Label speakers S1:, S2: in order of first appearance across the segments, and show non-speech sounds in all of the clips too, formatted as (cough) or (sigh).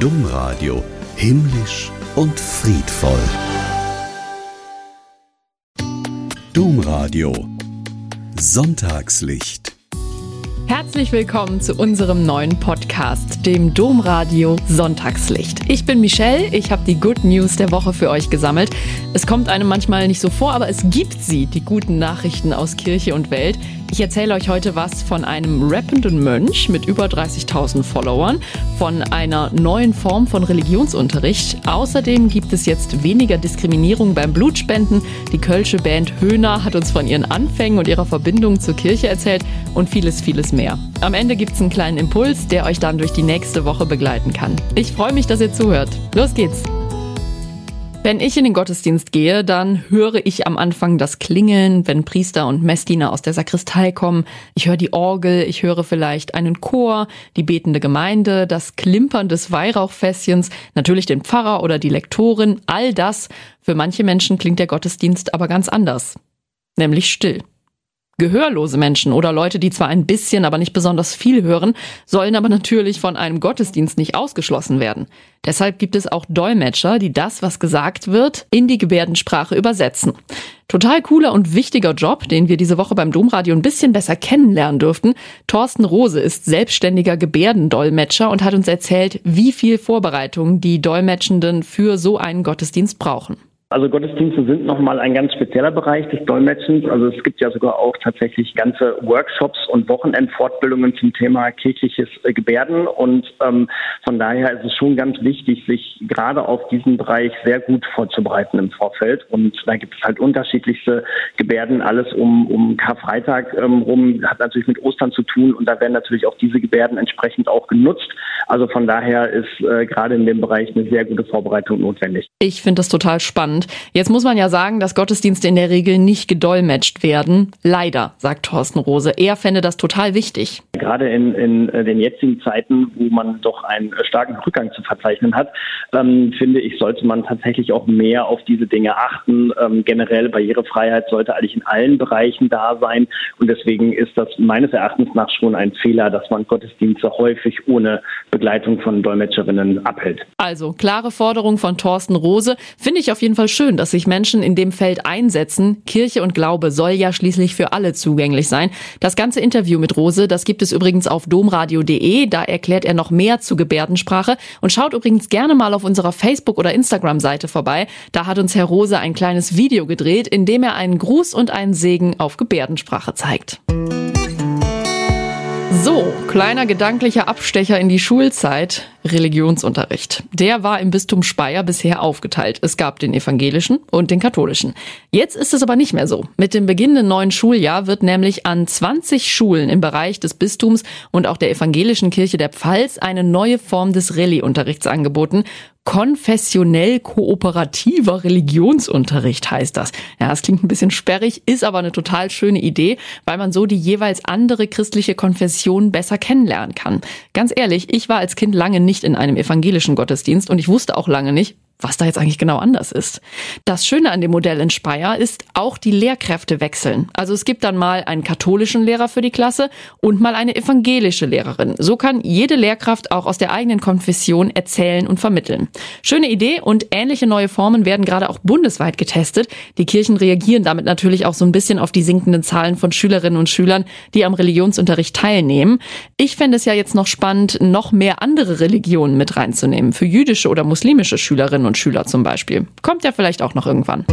S1: Domradio himmlisch und friedvoll. Domradio Sonntagslicht
S2: Herzlich willkommen zu unserem neuen Podcast, dem Domradio Sonntagslicht. Ich bin Michelle, ich habe die Good News der Woche für euch gesammelt. Es kommt einem manchmal nicht so vor, aber es gibt sie, die guten Nachrichten aus Kirche und Welt. Ich erzähle euch heute was von einem rappenden Mönch mit über 30.000 Followern, von einer neuen Form von Religionsunterricht. Außerdem gibt es jetzt weniger Diskriminierung beim Blutspenden. Die Kölsche Band Höhner hat uns von ihren Anfängen und ihrer Verbindung zur Kirche erzählt und vieles, vieles mehr. Am Ende gibt es einen kleinen Impuls, der euch dann durch die nächste Woche begleiten kann. Ich freue mich, dass ihr zuhört. Los geht's! Wenn ich in den Gottesdienst gehe, dann höre ich am Anfang das Klingeln, wenn Priester und Messdiener aus der Sakristei kommen. Ich höre die Orgel, ich höre vielleicht einen Chor, die betende Gemeinde, das Klimpern des Weihrauchfässchens, natürlich den Pfarrer oder die Lektorin, all das. Für manche Menschen klingt der Gottesdienst aber ganz anders. Nämlich still. Gehörlose Menschen oder Leute, die zwar ein bisschen, aber nicht besonders viel hören, sollen aber natürlich von einem Gottesdienst nicht ausgeschlossen werden. Deshalb gibt es auch Dolmetscher, die das, was gesagt wird, in die Gebärdensprache übersetzen. Total cooler und wichtiger Job, den wir diese Woche beim Domradio ein bisschen besser kennenlernen durften. Thorsten Rose ist selbstständiger Gebärdendolmetscher und hat uns erzählt, wie viel Vorbereitung die Dolmetschenden für so einen Gottesdienst brauchen.
S3: Also Gottesdienste sind nochmal ein ganz spezieller Bereich des Dolmetschens. Also es gibt ja sogar auch tatsächlich ganze Workshops und Wochenendfortbildungen zum Thema kirchliches äh, Gebärden. Und ähm, von daher ist es schon ganz wichtig, sich gerade auf diesen Bereich sehr gut vorzubereiten im Vorfeld. Und da gibt es halt unterschiedlichste Gebärden, alles um, um Karfreitag ähm, rum, hat natürlich mit Ostern zu tun. Und da werden natürlich auch diese Gebärden entsprechend auch genutzt. Also von daher ist äh, gerade in dem Bereich eine sehr gute Vorbereitung notwendig.
S2: Ich finde das total spannend spannend. Jetzt muss man ja sagen, dass Gottesdienste in der Regel nicht gedolmetscht werden. Leider, sagt Thorsten Rose. Er fände das total wichtig.
S3: Gerade in, in äh, den jetzigen Zeiten, wo man doch einen äh, starken Rückgang zu verzeichnen hat, ähm, finde ich, sollte man tatsächlich auch mehr auf diese Dinge achten. Ähm, generell Barrierefreiheit sollte eigentlich in allen Bereichen da sein. Und deswegen ist das meines Erachtens nach schon ein Fehler, dass man Gottesdienste häufig ohne Begleitung von Dolmetscherinnen abhält.
S2: Also klare Forderung von Thorsten Rose. Finde ich auf jeden Fall schön, dass sich Menschen in dem Feld einsetzen. Kirche und Glaube soll ja schließlich für alle zugänglich sein. Das ganze Interview mit Rose, das gibt es übrigens auf domradio.de. Da erklärt er noch mehr zu Gebärdensprache. Und schaut übrigens gerne mal auf unserer Facebook- oder Instagram-Seite vorbei. Da hat uns Herr Rose ein kleines Video gedreht, in dem er einen Gruß und einen Segen auf Gebärdensprache zeigt. So, kleiner gedanklicher Abstecher in die Schulzeit. Religionsunterricht. Der war im Bistum Speyer bisher aufgeteilt. Es gab den evangelischen und den katholischen. Jetzt ist es aber nicht mehr so. Mit dem beginnenden neuen Schuljahr wird nämlich an 20 Schulen im Bereich des Bistums und auch der evangelischen Kirche der Pfalz eine neue Form des Rallye-Unterrichts angeboten konfessionell kooperativer Religionsunterricht heißt das. Ja, das klingt ein bisschen sperrig, ist aber eine total schöne Idee, weil man so die jeweils andere christliche Konfession besser kennenlernen kann. Ganz ehrlich, ich war als Kind lange nicht in einem evangelischen Gottesdienst und ich wusste auch lange nicht, was da jetzt eigentlich genau anders ist. Das Schöne an dem Modell in Speyer ist, auch die Lehrkräfte wechseln. Also es gibt dann mal einen katholischen Lehrer für die Klasse und mal eine evangelische Lehrerin. So kann jede Lehrkraft auch aus der eigenen Konfession erzählen und vermitteln. Schöne Idee und ähnliche neue Formen werden gerade auch bundesweit getestet. Die Kirchen reagieren damit natürlich auch so ein bisschen auf die sinkenden Zahlen von Schülerinnen und Schülern, die am Religionsunterricht teilnehmen. Ich fände es ja jetzt noch spannend, noch mehr andere Religionen mit reinzunehmen. Für jüdische oder muslimische Schülerinnen und Schüler zum Beispiel. Kommt ja vielleicht auch noch irgendwann.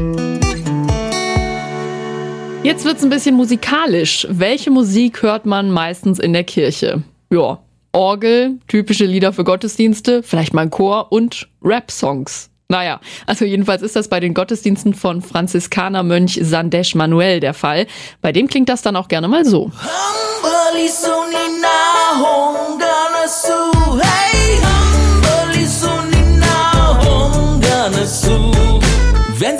S2: Jetzt wird's ein bisschen musikalisch. Welche Musik hört man meistens in der Kirche? Ja, Orgel, typische Lieder für Gottesdienste, vielleicht mal ein Chor und Rap-Songs. Naja, also jedenfalls ist das bei den Gottesdiensten von Franziskanermönch Sandesh Manuel der Fall. Bei dem klingt das dann auch gerne mal so.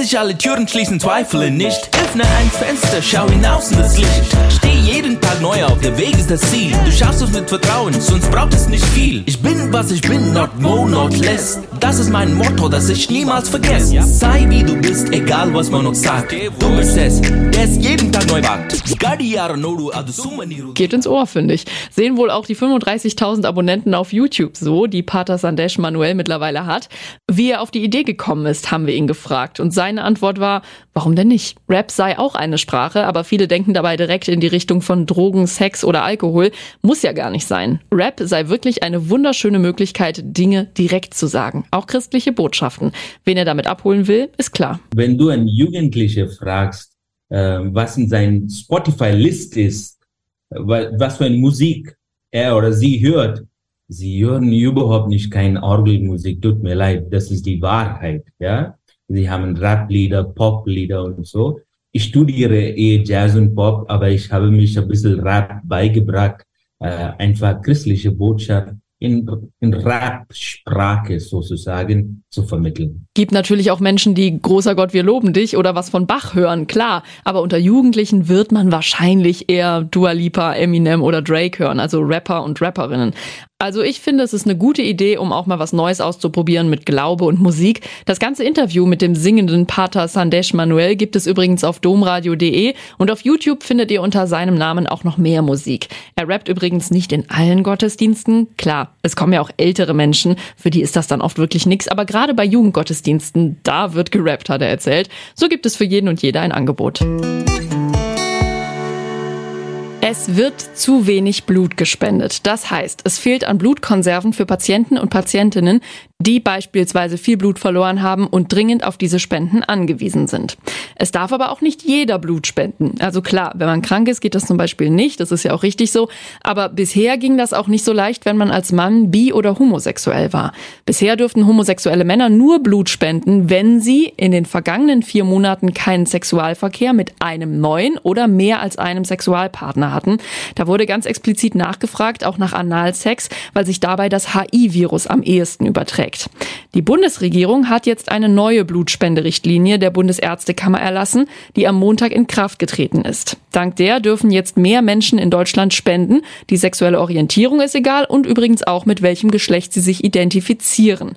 S4: Sich alle Türen schließen, zweifle nicht. Öffne ein Fenster, schau hinaus in das Licht. Steh jeden Tag neu auf, der Weg ist das Ziel. Du schaffst es mit Vertrauen, sonst braucht es nicht viel. Ich bin, was ich bin, not more, not less. Das ist mein Motto, das ich niemals vergesse. Sei wie du bist, egal was man noch sagt. Du bist es, der es jeden Tag neu wagt.
S2: Geht ins Ohr, finde ich. Sehen wohl auch die 35.000 Abonnenten auf YouTube so, die Pater Sandesh Manuel mittlerweile hat. Wie er auf die Idee gekommen ist, haben wir ihn gefragt. Und seine Antwort war, warum denn nicht? Rap sei auch eine Sprache, aber viele denken dabei direkt in die Richtung von Drogen, Sex oder Alkohol. Muss ja gar nicht sein. Rap sei wirklich eine wunderschöne Möglichkeit, Dinge direkt zu sagen. Auch christliche Botschaften. Wen er damit abholen will, ist klar.
S5: Wenn du einen Jugendliche fragst, was in seinem Spotify-List ist, was für eine Musik er oder sie hört, sie hören überhaupt nicht keine Orgelmusik, tut mir leid, das ist die Wahrheit, ja. Sie haben Rap-Lieder, Pop-Lieder und so. Ich studiere eh Jazz und Pop, aber ich habe mich ein bisschen Rap beigebracht, äh, einfach christliche Botschaft in, in Rap-Sprache sozusagen zu vermitteln.
S2: Gibt natürlich auch Menschen, die großer Gott, wir loben dich oder was von Bach hören, klar. Aber unter Jugendlichen wird man wahrscheinlich eher Dua Lipa, Eminem oder Drake hören, also Rapper und Rapperinnen. Also ich finde, es ist eine gute Idee, um auch mal was Neues auszuprobieren mit Glaube und Musik. Das ganze Interview mit dem singenden Pater Sandesh Manuel gibt es übrigens auf domradio.de und auf YouTube findet ihr unter seinem Namen auch noch mehr Musik. Er rappt übrigens nicht in allen Gottesdiensten. Klar, es kommen ja auch ältere Menschen, für die ist das dann oft wirklich nix, aber gerade bei Jugendgottesdiensten, da wird gerappt, hat er erzählt. So gibt es für jeden und jeder ein Angebot. Es wird zu wenig Blut gespendet. Das heißt, es fehlt an Blutkonserven für Patienten und Patientinnen, die beispielsweise viel Blut verloren haben und dringend auf diese Spenden angewiesen sind. Es darf aber auch nicht jeder Blut spenden. Also klar, wenn man krank ist, geht das zum Beispiel nicht. Das ist ja auch richtig so. Aber bisher ging das auch nicht so leicht, wenn man als Mann bi- oder homosexuell war. Bisher dürften homosexuelle Männer nur Blut spenden, wenn sie in den vergangenen vier Monaten keinen Sexualverkehr mit einem neuen oder mehr als einem Sexualpartner hatten. Da wurde ganz explizit nachgefragt, auch nach Analsex, weil sich dabei das HI-Virus am ehesten überträgt trägt. Die Bundesregierung hat jetzt eine neue Blutspenderichtlinie der Bundesärztekammer erlassen, die am Montag in Kraft getreten ist. Dank der dürfen jetzt mehr Menschen in Deutschland spenden. Die sexuelle Orientierung ist egal und übrigens auch mit welchem Geschlecht sie sich identifizieren.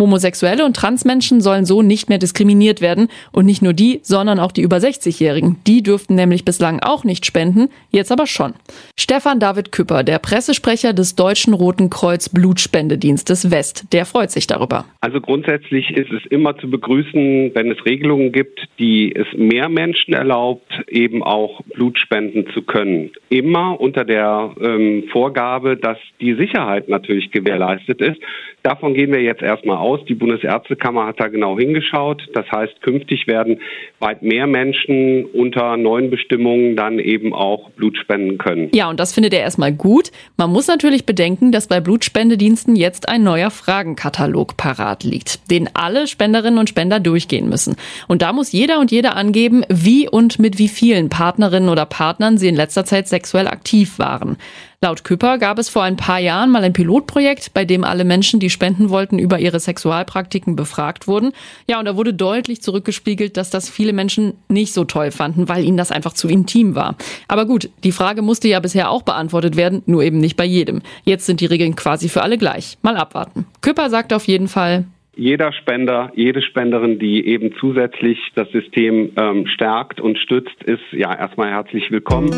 S2: Homosexuelle und Transmenschen sollen so nicht mehr diskriminiert werden. Und nicht nur die, sondern auch die über 60-Jährigen. Die dürften nämlich bislang auch nicht spenden, jetzt aber schon. Stefan David Küpper, der Pressesprecher des Deutschen Roten Kreuz Blutspendedienstes West, der freut sich darüber.
S6: Also grundsätzlich ist es immer zu begrüßen, wenn es Regelungen gibt, die es mehr Menschen erlaubt, eben auch Blut spenden zu können. Immer unter der ähm, Vorgabe, dass die Sicherheit natürlich gewährleistet ist. Davon gehen wir jetzt erstmal aus. Die Bundesärztekammer hat da genau hingeschaut. Das heißt, künftig werden weit mehr Menschen unter neuen Bestimmungen dann eben auch Blut spenden können.
S2: Ja, und das findet er erstmal gut. Man muss natürlich bedenken, dass bei Blutspendediensten jetzt ein neuer Fragenkatalog parat liegt, den alle Spenderinnen und Spender durchgehen müssen. Und da muss jeder und jede angeben, wie und mit wie vielen Partnerinnen oder Partnern sie in letzter Zeit sexuell aktiv waren. Laut Küpper gab es vor ein paar Jahren mal ein Pilotprojekt, bei dem alle Menschen, die spenden wollten, über ihre Sexualpraktiken befragt wurden. Ja, und da wurde deutlich zurückgespiegelt, dass das viele Menschen nicht so toll fanden, weil ihnen das einfach zu intim war. Aber gut, die Frage musste ja bisher auch beantwortet werden, nur eben nicht bei jedem. Jetzt sind die Regeln quasi für alle gleich. Mal abwarten. Küpper sagt auf jeden Fall,
S6: jeder Spender, jede Spenderin, die eben zusätzlich das System ähm, stärkt und stützt, ist ja erstmal herzlich willkommen.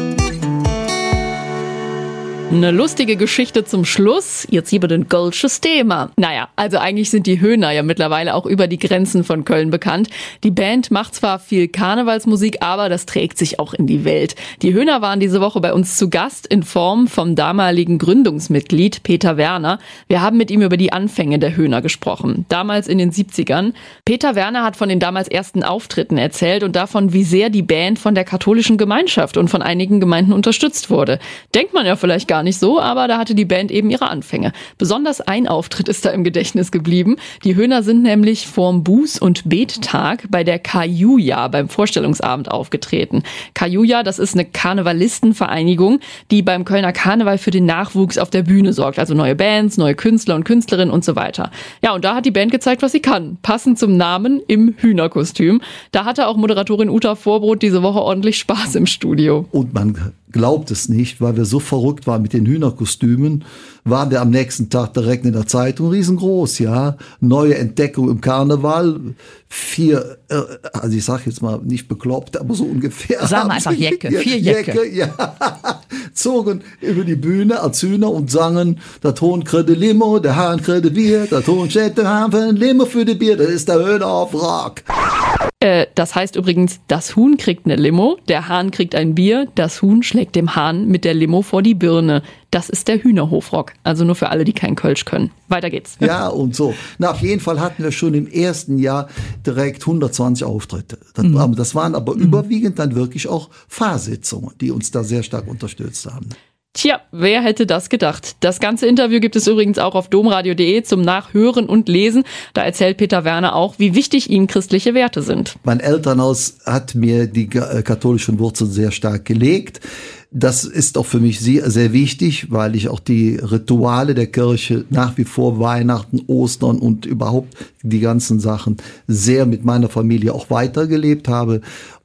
S2: Eine lustige Geschichte zum Schluss. Jetzt hier den Goldsches Thema. Naja, also eigentlich sind die Höhner ja mittlerweile auch über die Grenzen von Köln bekannt. Die Band macht zwar viel Karnevalsmusik, aber das trägt sich auch in die Welt. Die Höhner waren diese Woche bei uns zu Gast in Form vom damaligen Gründungsmitglied Peter Werner. Wir haben mit ihm über die Anfänge der Höhner gesprochen. Damals in den 70ern. Peter Werner hat von den damals ersten Auftritten erzählt und davon, wie sehr die Band von der katholischen Gemeinschaft und von einigen Gemeinden unterstützt wurde. Denkt man ja vielleicht gar gar nicht so, aber da hatte die Band eben ihre Anfänge. Besonders ein Auftritt ist da im Gedächtnis geblieben. Die Höhner sind nämlich vorm Buß- und Bettag bei der Kajuja beim Vorstellungsabend aufgetreten. Kajuja, das ist eine Karnevalistenvereinigung, die beim Kölner Karneval für den Nachwuchs auf der Bühne sorgt. Also neue Bands, neue Künstler und Künstlerinnen und so weiter. Ja, und da hat die Band gezeigt, was sie kann. Passend zum Namen im Hühnerkostüm. Da hatte auch Moderatorin Uta Vorbrot diese Woche ordentlich Spaß im Studio.
S7: Und man glaubt es nicht, weil wir so verrückt waren mit den Hühnerkostümen, waren wir am nächsten Tag direkt in der Zeitung riesengroß, ja. Neue Entdeckung im Karneval. Vier, äh, also ich sag jetzt mal nicht bekloppt, aber so ungefähr.
S2: Sagen wir einfach Jecke, vier Jecke.
S7: Jecke ja. (laughs) Zogen über die Bühne als Hühner und sangen, der Ton kriegt Limo, der Hahn kriegt Bier, Hahn für ein Limo für die Bier, das ist der Höhner auf Rock.
S2: Äh, das heißt übrigens, das Huhn kriegt eine Limo, der Hahn kriegt ein Bier, das Huhn schlägt dem Hahn mit der Limo vor die Birne. Das ist der Hühnerhofrock. Also nur für alle, die kein Kölsch können. Weiter geht's.
S7: Ja, und so. Na, auf jeden Fall hatten wir schon im ersten Jahr direkt 120 Auftritte. Das, mhm. das waren aber mhm. überwiegend dann wirklich auch Fahrsitzungen, die uns da sehr stark unterstützt haben.
S2: Tja, wer hätte das gedacht? Das ganze Interview gibt es übrigens auch auf domradio.de zum Nachhören und Lesen. Da erzählt Peter Werner auch, wie wichtig ihm christliche Werte sind.
S7: Mein Elternhaus hat mir die äh, katholischen Wurzeln sehr stark gelegt. Das ist auch für mich sehr, sehr wichtig, weil ich auch die Rituale der Kirche nach wie vor Weihnachten, Ostern und überhaupt die ganzen Sachen sehr mit meiner Familie auch weitergelebt habe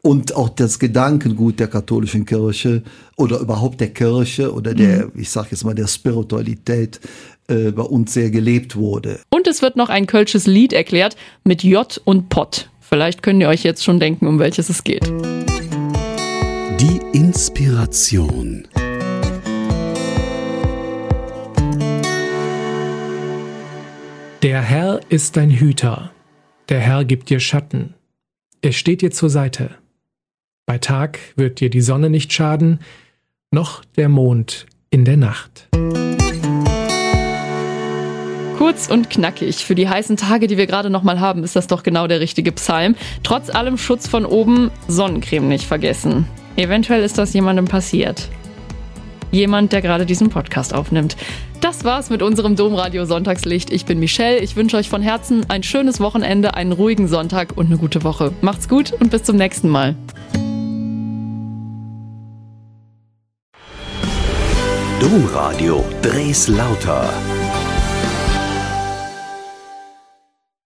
S7: und auch das Gedankengut der katholischen Kirche oder überhaupt der Kirche oder der, mhm. ich sage jetzt mal, der Spiritualität äh, bei uns sehr gelebt wurde.
S2: Und es wird noch ein kölsches Lied erklärt mit J und Pott. Vielleicht könnt ihr euch jetzt schon denken, um welches es geht.
S1: Die Inspiration.
S8: Der Herr ist dein Hüter. Der Herr gibt dir Schatten. Er steht dir zur Seite. Bei Tag wird dir die Sonne nicht schaden, noch der Mond in der Nacht.
S2: Kurz und knackig. Für die heißen Tage, die wir gerade noch mal haben, ist das doch genau der richtige Psalm. Trotz allem Schutz von oben, Sonnencreme nicht vergessen. Eventuell ist das jemandem passiert. Jemand, der gerade diesen Podcast aufnimmt. Das war's mit unserem Domradio Sonntagslicht. Ich bin Michelle. Ich wünsche euch von Herzen ein schönes Wochenende, einen ruhigen Sonntag und eine gute Woche. Macht's gut und bis zum nächsten Mal.
S1: Domradio Dres lauter.